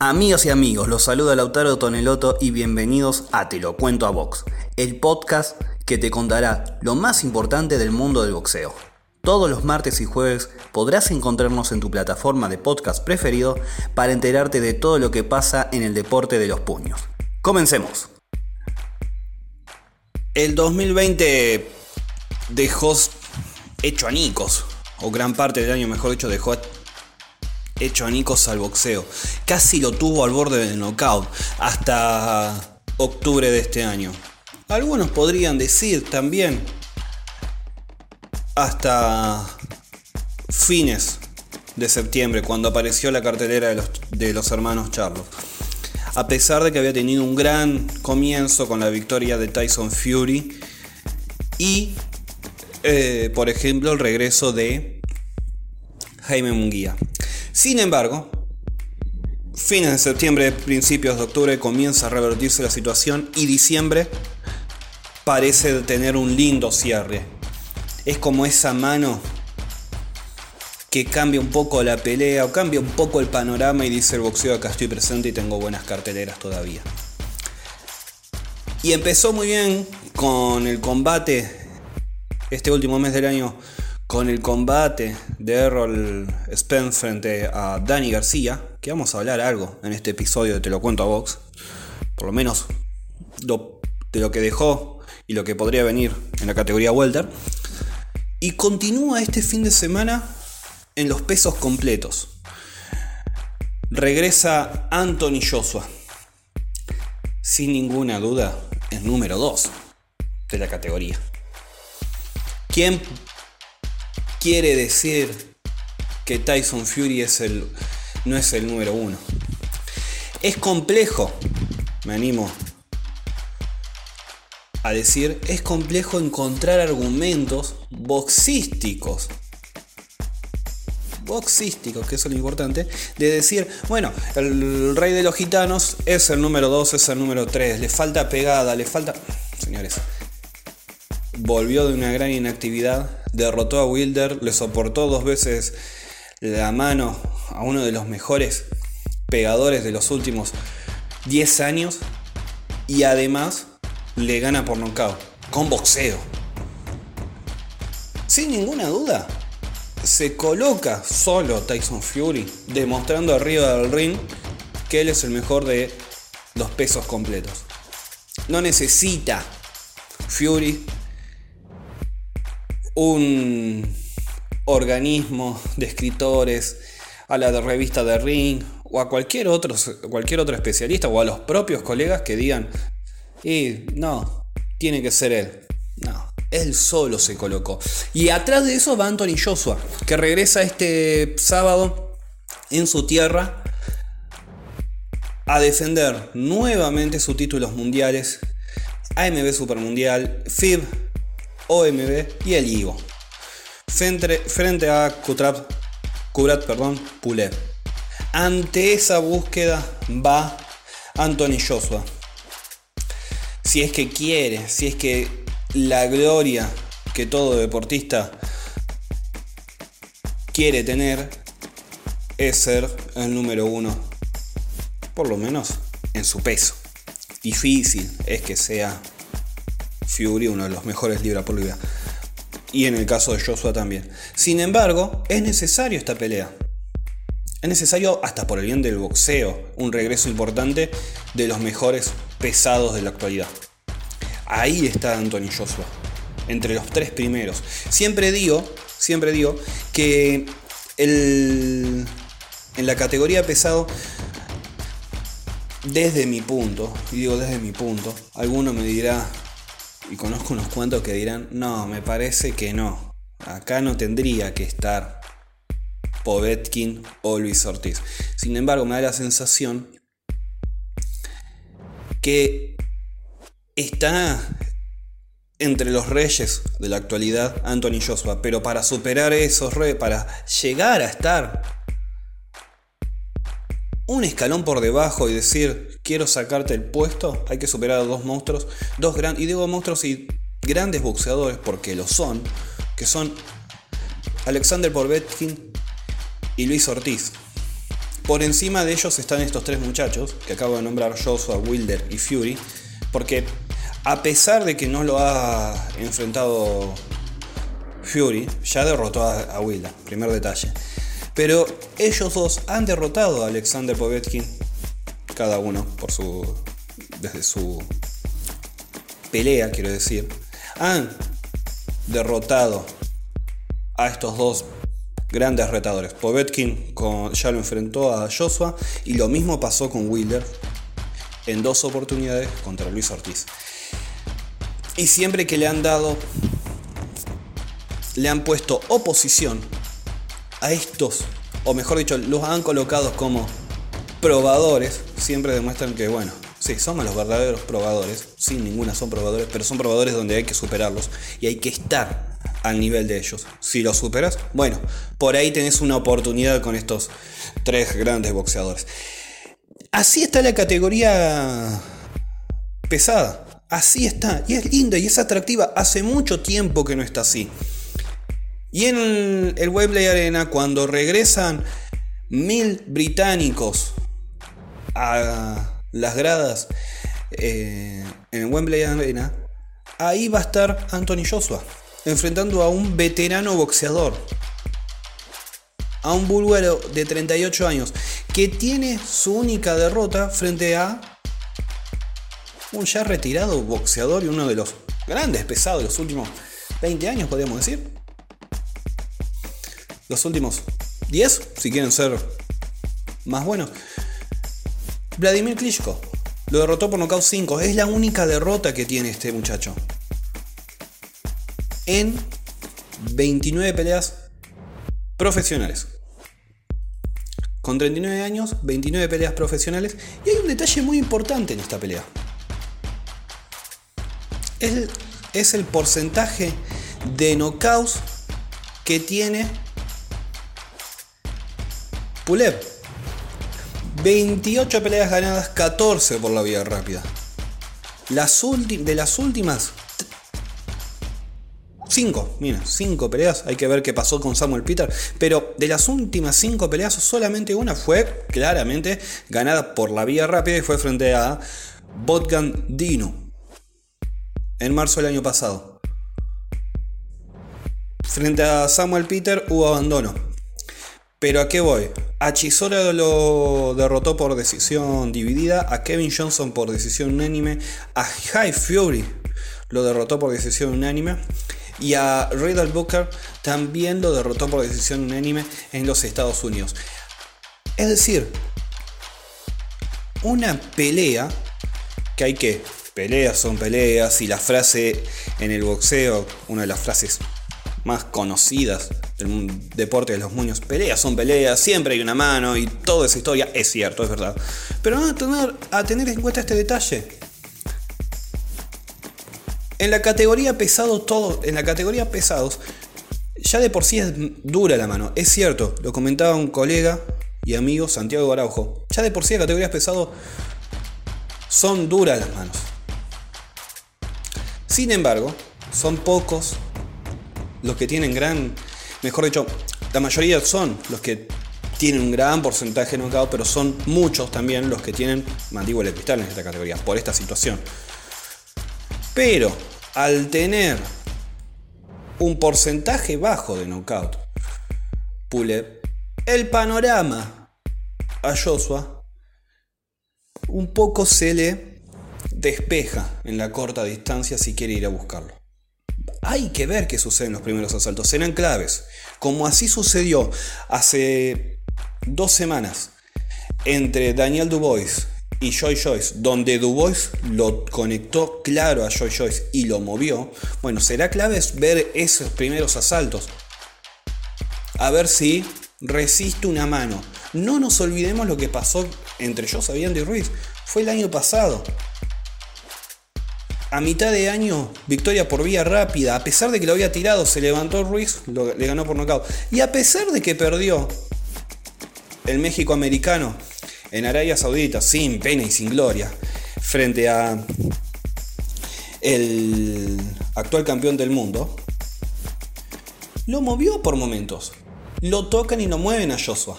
Amigas y amigos, los saluda Lautaro Toneloto y bienvenidos a Te lo cuento a Box, el podcast que te contará lo más importante del mundo del boxeo. Todos los martes y jueves podrás encontrarnos en tu plataforma de podcast preferido para enterarte de todo lo que pasa en el deporte de los puños. Comencemos. El 2020 dejó hecho anicos, o gran parte del año mejor dicho, dejó hecho anicos al boxeo. Casi lo tuvo al borde del knockout hasta octubre de este año. Algunos podrían decir también hasta fines de septiembre, cuando apareció la cartelera de los, hermanos Charlos. A pesar de que había tenido un gran comienzo con la victoria de Tyson Fury y, eh, por ejemplo, el regreso de Jaime Munguía. Sin embargo, fines de septiembre, principios de octubre comienza a revertirse la situación y diciembre parece tener un lindo cierre. Es como esa mano que cambia un poco la pelea o cambia un poco el panorama y dice el boxeo acá estoy presente y tengo buenas carteleras todavía. Y empezó muy bien con el combate este último mes del año con el combate de Errol Spence frente a Danny García, que vamos a hablar algo en este episodio de Te lo cuento a Vox, por lo menos de lo que dejó y lo que podría venir en la categoría Welter. Y continúa este fin de semana en los pesos completos. Regresa Anthony Joshua. Sin ninguna duda, el número 2 de la categoría. ¿Quién quiere decir que Tyson Fury es el, no es el número uno. Es complejo, me animo a decir, es complejo encontrar argumentos boxísticos. Boxísticos, que eso es lo importante, de decir, bueno, el rey de los gitanos es el número 2, es el número 3, le falta pegada, le falta... Señores, volvió de una gran inactividad, derrotó a Wilder, le soportó dos veces la mano a uno de los mejores pegadores de los últimos 10 años y además le gana por nocaut, con boxeo. Sin ninguna duda, se coloca solo Tyson Fury, demostrando arriba del ring que él es el mejor de los pesos completos. No necesita Fury un organismo de escritores, a la revista de Ring o a cualquier otro, cualquier otro especialista o a los propios colegas que digan, y no, tiene que ser él. No, él solo se colocó. Y atrás de eso va Anthony Joshua, que regresa este sábado en su tierra a defender nuevamente sus títulos mundiales, AMB Supermundial, FIB OMB y el IGO. Frente, frente a Kutrap, Kubrat perdón, Pulev. Ante esa búsqueda va Anthony Joshua. Si es que quiere, si es que la gloria que todo deportista quiere tener es ser el número uno, por lo menos en su peso. Difícil es que sea Fury, uno de los mejores libra por libra. Y en el caso de Joshua también. Sin embargo, es necesario esta pelea. Es necesario, hasta por el bien del boxeo, un regreso importante de los mejores pesados de la actualidad. Ahí está Anthony Joshua, entre los tres primeros. Siempre digo, siempre digo que el, en la categoría pesado, desde mi punto, y digo desde mi punto, alguno me dirá, y conozco unos cuantos que dirán, no, me parece que no. Acá no tendría que estar Povetkin o Luis Ortiz. Sin embargo, me da la sensación que está entre los reyes de la actualidad Anthony Joshua, pero para superar esos reyes, para llegar a estar un escalón por debajo y decir quiero sacarte el puesto, hay que superar a dos monstruos, dos grandes, y digo monstruos y grandes boxeadores porque lo son, que son Alexander Povetkin y Luis Ortiz. por encima de ellos están estos tres muchachos que acabo de nombrar, Joshua, Wilder y Fury, porque a pesar de que no lo ha enfrentado Fury, ya derrotó a, Wilder, primer detalle. Pero ellos dos han derrotado a Alexander Povetkin, cada uno por su desde su pelea, quiero decir, han derrotado a estos dos grandes retadores. Povetkin ya lo enfrentó a Joshua y lo mismo pasó con Wilder en dos oportunidades contra Luis Ortiz. Y siempre que le han dado, le han puesto oposición a estos, o mejor dicho, los han colocado como probadores, siempre demuestran que, bueno, sí, somos los verdaderos probadores, sin ninguna son probadores, pero son probadores donde hay que superarlos y hay que estar al nivel de ellos. Si lo superas, bueno, por ahí tenés una oportunidad con estos tres grandes boxeadores. Así está la categoría pesada. Así está. Y es linda y es atractiva. Hace mucho tiempo que no está así. Y en el Wembley Arena, cuando regresan mil británicos a las gradas eh, en Wembley Arena, ahí va a estar Anthony Joshua enfrentando a un veterano boxeador, a un búlgaro de 38 años, que tiene su única derrota frente a un ya retirado boxeador y uno de los grandes pesados de los últimos 20 años, podríamos decir. Los últimos 10, si quieren ser más buenos. Vladimir Klitschko lo derrotó por nocaut 5. Es la única derrota que tiene este muchacho en 29 peleas profesionales. Con 39 años, 29 peleas profesionales. Y hay un detalle muy importante en esta pelea. Es, es el porcentaje de knockouts que tiene Pulev. 28 peleas ganadas, 14 por la vía rápida. Las de las últimas 5, mira, 5 peleas. Hay que ver qué pasó con Samuel Peter. Pero de las últimas 5 peleas, solamente una fue claramente ganada por la vía rápida y fue frente a Botgan Dino en marzo del año pasado. Frente a Samuel Peter hubo abandono. Pero a qué voy? A Chisora lo derrotó por decisión dividida, a Kevin Johnson por decisión unánime, a High Fury lo derrotó por decisión unánime y a Riddle Booker también lo derrotó por decisión unánime en los Estados Unidos. Es decir, una pelea que hay que peleas son peleas y la frase en el boxeo, una de las frases más conocidas del deporte de los muños, peleas son peleas, siempre hay una mano y toda esa historia es cierto, es verdad. Pero tener, a tener en cuenta este detalle. En la categoría pesado, todo, en la categoría pesados, ya de por sí es dura la mano. Es cierto, lo comentaba un colega y amigo Santiago Araujo. Ya de por sí las categorías pesados son duras las manos. Sin embargo, son pocos los que tienen gran, mejor dicho, la mayoría son los que tienen un gran porcentaje de knockout, pero son muchos también los que tienen mandíbula cristal en esta categoría, por esta situación. Pero al tener un porcentaje bajo de knockout, Pulev, el panorama a Joshua un poco se le despeja en la corta distancia si quiere ir a buscarlo. Hay que ver qué sucede en los primeros asaltos, serán claves, como así sucedió hace dos semanas entre Daniel Dubois y Joy Joyce, donde Dubois lo conectó claro a Joy Joyce y lo movió, bueno, será clave ver esos primeros asaltos. A ver si resiste una mano. No nos olvidemos lo que pasó entre José y Ruiz. Fue el año pasado. A mitad de año, victoria por vía rápida. A pesar de que lo había tirado, se levantó Ruiz, le ganó por nocaut. Y a pesar de que perdió el México americano en Arabia Saudita sin pena y sin gloria frente a el actual campeón del mundo, lo movió por momentos. Lo tocan y lo mueven a Joshua.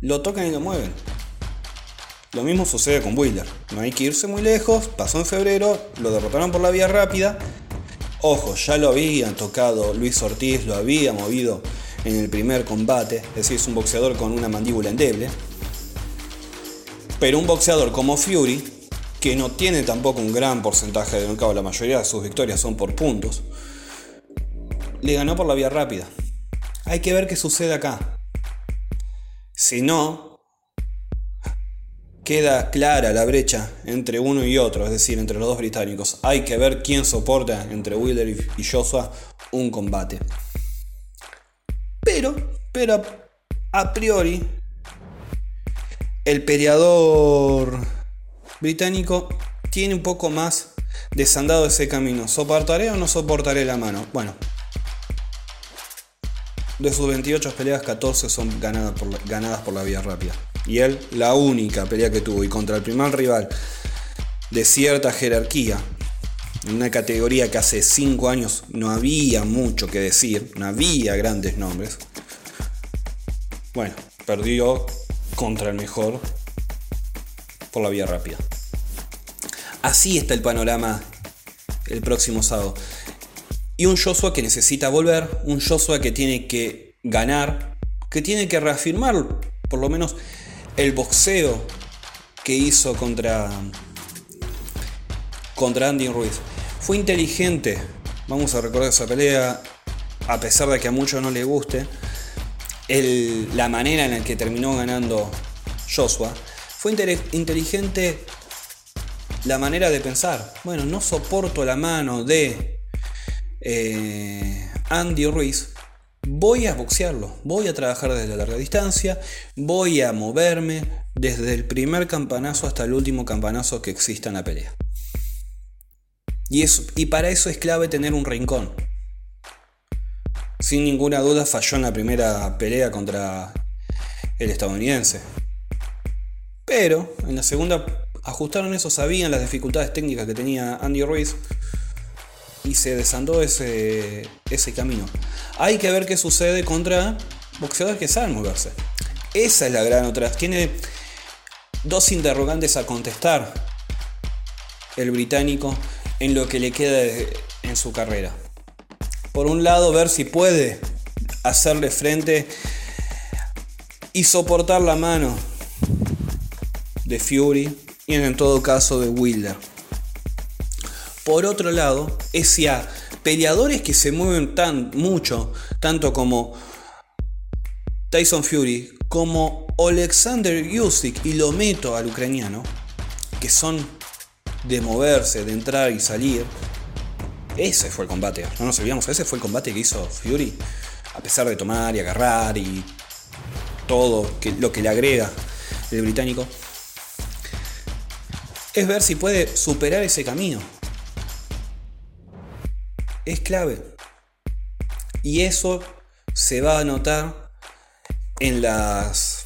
lo tocan y lo mueven. Lo mismo sucede con Wheeler. No hay que irse muy lejos. Pasó en febrero, lo derrotaron por la vía rápida. Ojo, ya lo habían tocado Luis Ortiz, lo había movido en el primer combate. Es decir, es un boxeador con una mandíbula endeble. Pero un boxeador como Fury, que no tiene tampoco un gran porcentaje de knockout, la mayoría de sus victorias son por puntos, le ganó por la vía rápida. Hay que ver qué sucede acá. Si no, queda clara la brecha entre uno y otro, es decir, entre los dos británicos. Hay que ver quién soporta entre Wheeler y Joshua un combate. Pero, pero a priori, el peleador británico tiene un poco más desandado ese camino. ¿Soportaré o no soportaré la mano? Bueno, de sus 28 peleas, 14 son ganadas por, ganadas por la vía rápida. Y él, la única pelea que tuvo y contra el primer rival de cierta jerarquía, en una categoría que hace 5 años no había mucho que decir, no había grandes nombres. Bueno, perdió contra el mejor por la vía rápida. Así está el panorama el próximo sábado. Y un Joshua que necesita volver, un Joshua que tiene que ganar, que tiene que reafirmar por lo menos el boxeo que hizo contra, contra Andy Ruiz. Fue inteligente, vamos a recordar esa pelea, a pesar de que a muchos no le guste, la manera en la que terminó ganando Joshua. Fue inteligente la manera de pensar. Bueno, no soporto la mano de eh, Andy Ruiz, voy a boxearlo, voy a trabajar desde la larga distancia, voy a moverme desde el primer campanazo hasta el último campanazo que exista en la pelea. Y, y para eso es clave tener un rincón. Sin ninguna duda falló en la primera pelea contra el estadounidense. Pero en la segunda ajustaron eso, sabían las dificultades técnicas que tenía Andy Ruiz y se desandó ese, ese camino. Hay que ver qué sucede contra boxeadores que saben moverse. Esa es la gran otra. Tiene dos interrogantes a contestar el británico en lo que le queda en su carrera. Por un lado, ver si puede hacerle frente y soportar la mano de Fury y en todo caso de Wilder. Por otro lado, es ya peleadores que se mueven tan mucho, tanto como Tyson Fury, como Alexander Usyk, y lo meto al ucraniano, que son de moverse, de entrar y salir. Ese fue el combate, no nos olvidamos, ese fue el combate que hizo Fury, a pesar de tomar y agarrar y todo lo que le agrega el británico, es ver si puede superar ese camino es clave. Y eso se va a notar en las...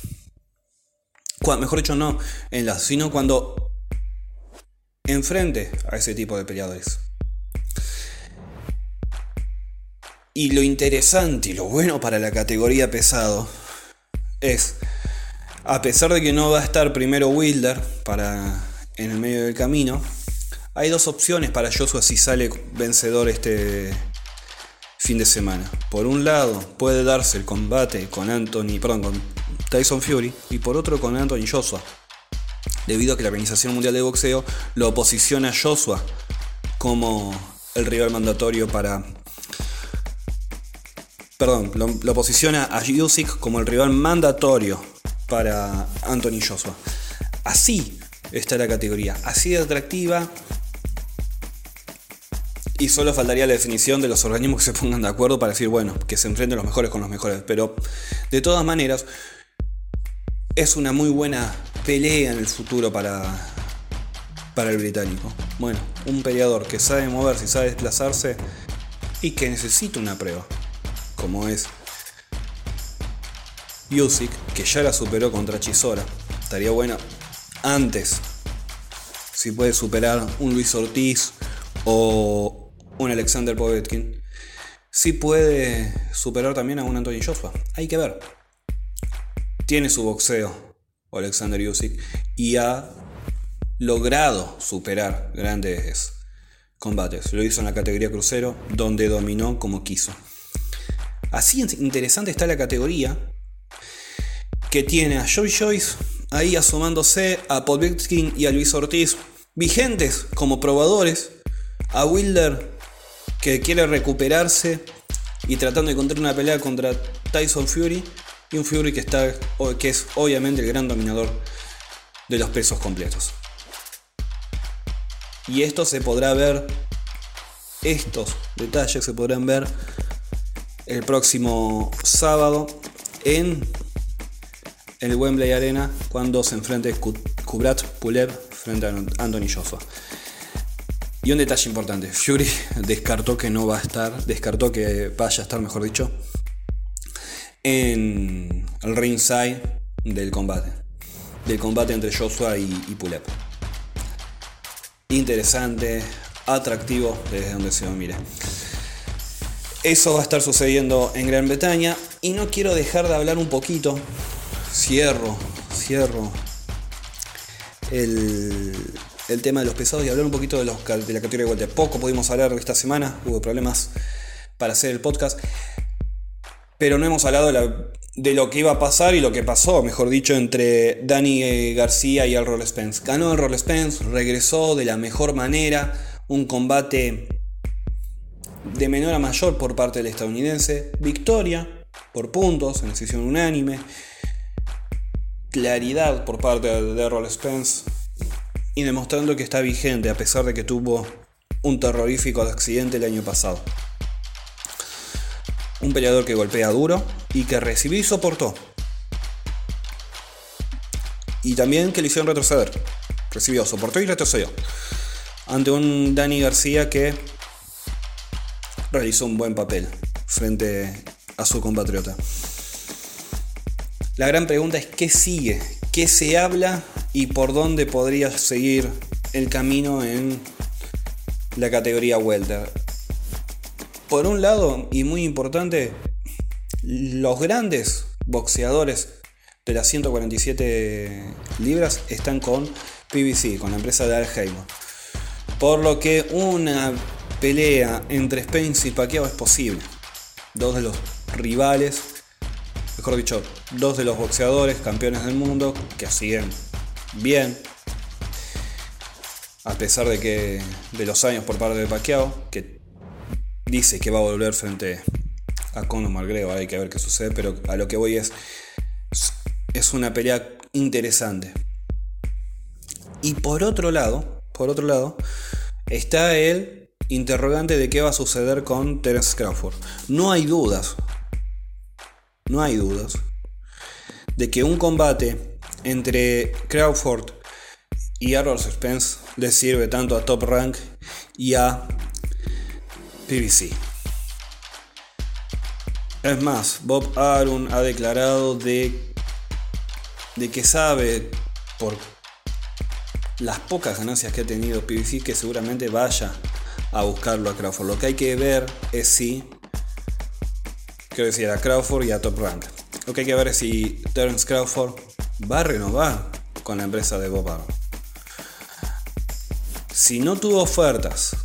Mejor dicho, no en las, sino cuando enfrente a ese tipo de peleadores. Y lo interesante y lo bueno para la categoría pesado es, a pesar de que no va a estar primero Wilder para en el medio del camino, hay dos opciones para Joshua si sale vencedor este fin de semana. Por un lado, puede darse el combate con Anthony, perdón, con Tyson Fury y por otro con Anthony Joshua. Debido a que la Organización Mundial de Boxeo lo posiciona a Joshua como el rival mandatorio para perdón, lo, lo, posiciona a Usyk como el rival mandatorio para Anthony Joshua. Así está la categoría, así de atractiva, y solo faltaría la definición de los organismos que se pongan de acuerdo para decir, bueno, que se enfrenten los mejores con los mejores. Pero de todas maneras, es una muy buena pelea en el futuro para, para el británico. Bueno, un peleador que sabe moverse y sabe desplazarse y que necesita una prueba, como es Yusik, que ya la superó contra Chisora. Estaría bueno antes, si puede superar un Luis Ortiz o un Alexander Povetkin, si puede superar también a un Anthony Joshua. Hay que ver. tiene su boxeo, Alexander Usyk, y ha logrado superar grandes combates. Lo hizo en la categoría crucero, donde dominó como quiso. Así interesante está la categoría que tiene a Joy Joyce ahí asomándose, a Povetkin y a Luis Ortiz vigentes como probadores, a Wilder que quiere recuperarse y tratando de encontrar una pelea contra Tyson Fury y un Fury que, está, que es obviamente el gran dominador de los pesos completos. Y esto se podrá ver, estos detalles se podrán ver el próximo sábado en el Wembley Arena cuando se enfrente Kubrat Pulev frente a Anthony Joshua. Y un detalle importante, Fury descartó que no va a estar, descartó que vaya a estar, mejor dicho, en el ringside del combate. Del combate entre Joshua y, y Pulev. Interesante, atractivo desde donde se lo mire. Eso va a estar sucediendo en Gran Bretaña y no quiero dejar de hablar un poquito, cierro, cierro el, el tema de los pesados y hablar un poquito de, la categoría de vuelta. Poco pudimos hablar esta semana, hubo problemas para hacer el podcast, pero no hemos hablado de, lo que iba a pasar y lo que pasó, mejor dicho, entre Dani García y el Roll Spence. Ganó el Roll Spence, regresó de la mejor manera, un combate de menor a mayor por parte del estadounidense, victoria por puntos en decisión unánime, claridad por parte de Roll Spence y demostrando que está vigente a pesar de que tuvo un terrorífico accidente el año pasado. Un peleador que golpea duro y que recibió y soportó. Y también que le hicieron retroceder. Recibió, soportó y retrocedió. Ante un Dani García que realizó un buen papel frente a su compatriota. La gran pregunta es qué sigue, qué se habla y por dónde podría seguir el camino en la categoría welter. Por un lado, y muy importante, los grandes boxeadores de las 147 libras están con PBC, con la empresa de Al Por lo que una pelea entre Spence y Pacquiao es posible. Dos de los rivales, mejor dicho, dos de los boxeadores campeones del mundo que siguen bien. A pesar de que de los años por parte de Pacquiao, que dice que va a volver frente a Conor McGregor, hay que ver qué sucede, pero a lo que voy es es una pelea interesante. Y por otro lado, por otro lado, está el interrogante de qué va a suceder con Terence Crawford. No hay dudas, no hay dudas de que un combate entre Crawford y Errol Spence le sirve tanto a Top Rank y a PBC. Es más, Bob Arum ha declarado de, de que sabe por las pocas ganancias que ha tenido PBC que seguramente vaya a buscarlo a Crawford. Lo que hay que ver es si, quiero decir, a Crawford y a Top Rank. Lo que hay que ver es si Terence Crawford va a renovar con la empresa de Bob Si no tuvo ofertas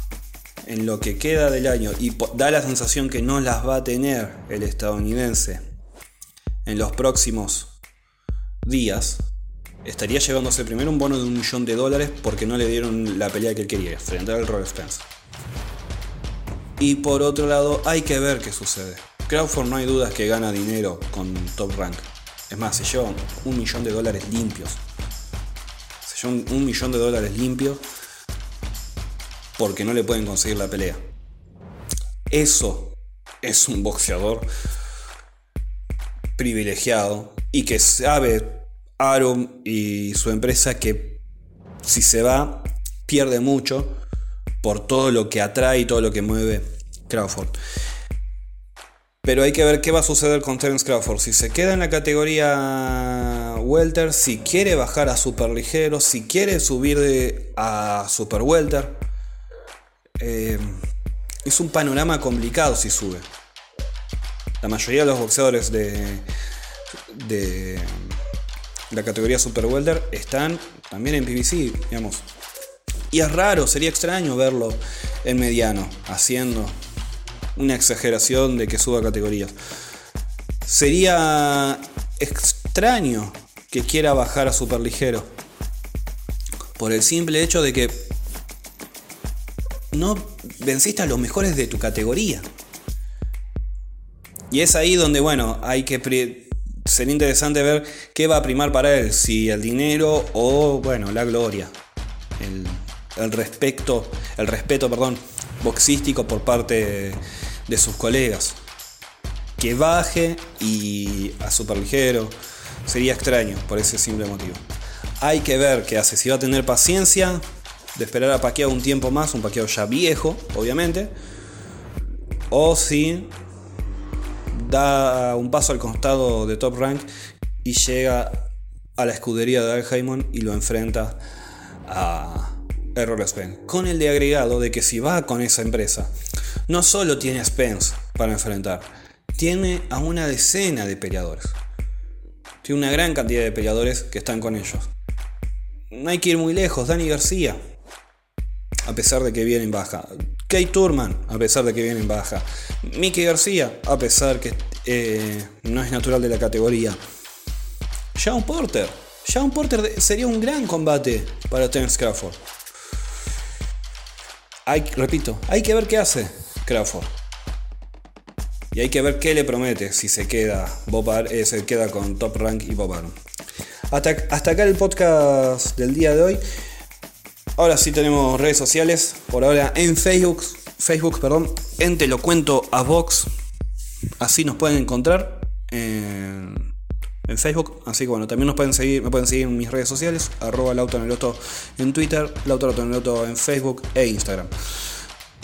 en lo que queda del año y da la sensación que no las va a tener el estadounidense en los próximos días, estaría llevándose primero un bono de un millón de dólares porque no le dieron la pelea que él quería, frente al Roy Spence. Y por otro lado, hay que ver qué sucede. Crawford no hay dudas que gana dinero con Top Rank. Es más, se lleva un millón de dólares limpios. Se lleva un, millón de dólares limpios porque no le pueden conseguir la pelea. Eso es un boxeador privilegiado y que sabe Arum y su empresa que si se va pierde mucho por todo lo que atrae y todo lo que mueve Crawford. Pero hay que ver qué va a suceder con Terence Crawford. Si se queda en la categoría Welter, si quiere bajar a super ligero, si quiere subir de, a super welter. Eh, es un panorama complicado si sube. La mayoría de los boxeadores de, de, la categoría Super Welder están también en PVC, digamos. Y es raro, sería extraño verlo en mediano, haciendo una exageración de que suba categorías. Sería extraño que quiera bajar a super ligero. Por el simple hecho de que no venciste a los mejores de tu categoría. Y es ahí donde, bueno, hay que sería interesante ver qué va a primar para él, si el dinero o, bueno, la gloria. El, el respeto, el respeto, perdón, boxístico por parte de sus colegas. Que baje y a super ligero sería extraño por ese simple motivo. Hay que ver qué hace, si va a tener paciencia de esperar a Paqueo un tiempo más, un Paqueo ya viejo, obviamente, o si da un paso al costado de Top Rank y llega a la escudería de Al y lo enfrenta a Errol Spence. Con el de agregado de que si va con esa empresa, no solo tiene a Spence para enfrentar, tiene a una decena de peleadores. Tiene una gran cantidad de peleadores que están con ellos. No hay que ir muy lejos. Dani García, a pesar de que viene en baja. Kate Turman, a pesar de que viene en baja. Mickey García, a pesar que eh, no es natural de la categoría. Sean Porter. Sean Porter sería un gran combate para Terence Crawford. Hay, repito, hay que ver qué hace Crawford. Y hay que ver qué le promete si se queda, eh, se queda con Top Rank y Bob. Hasta, hasta acá el podcast del día de hoy. Ahora sí tenemos redes sociales. Por ahora en Facebook, Facebook, perdón, en Te lo cuento a Vox. Así nos pueden encontrar en, Facebook. Así que bueno, también nos pueden seguir, me pueden seguir en mis redes sociales, arroba lautoneloto en Twitter, lautoneloto en Facebook e Instagram.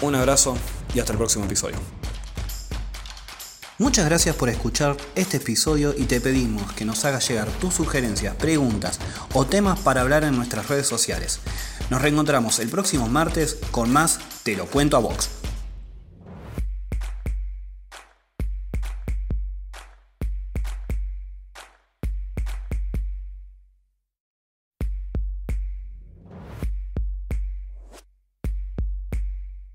Un abrazo y hasta el próximo episodio. Muchas gracias por escuchar este episodio y te pedimos que nos hagas llegar tus sugerencias, preguntas o temas para hablar en nuestras redes sociales. Nos reencontramos el próximo martes con más Te lo cuento a Vox.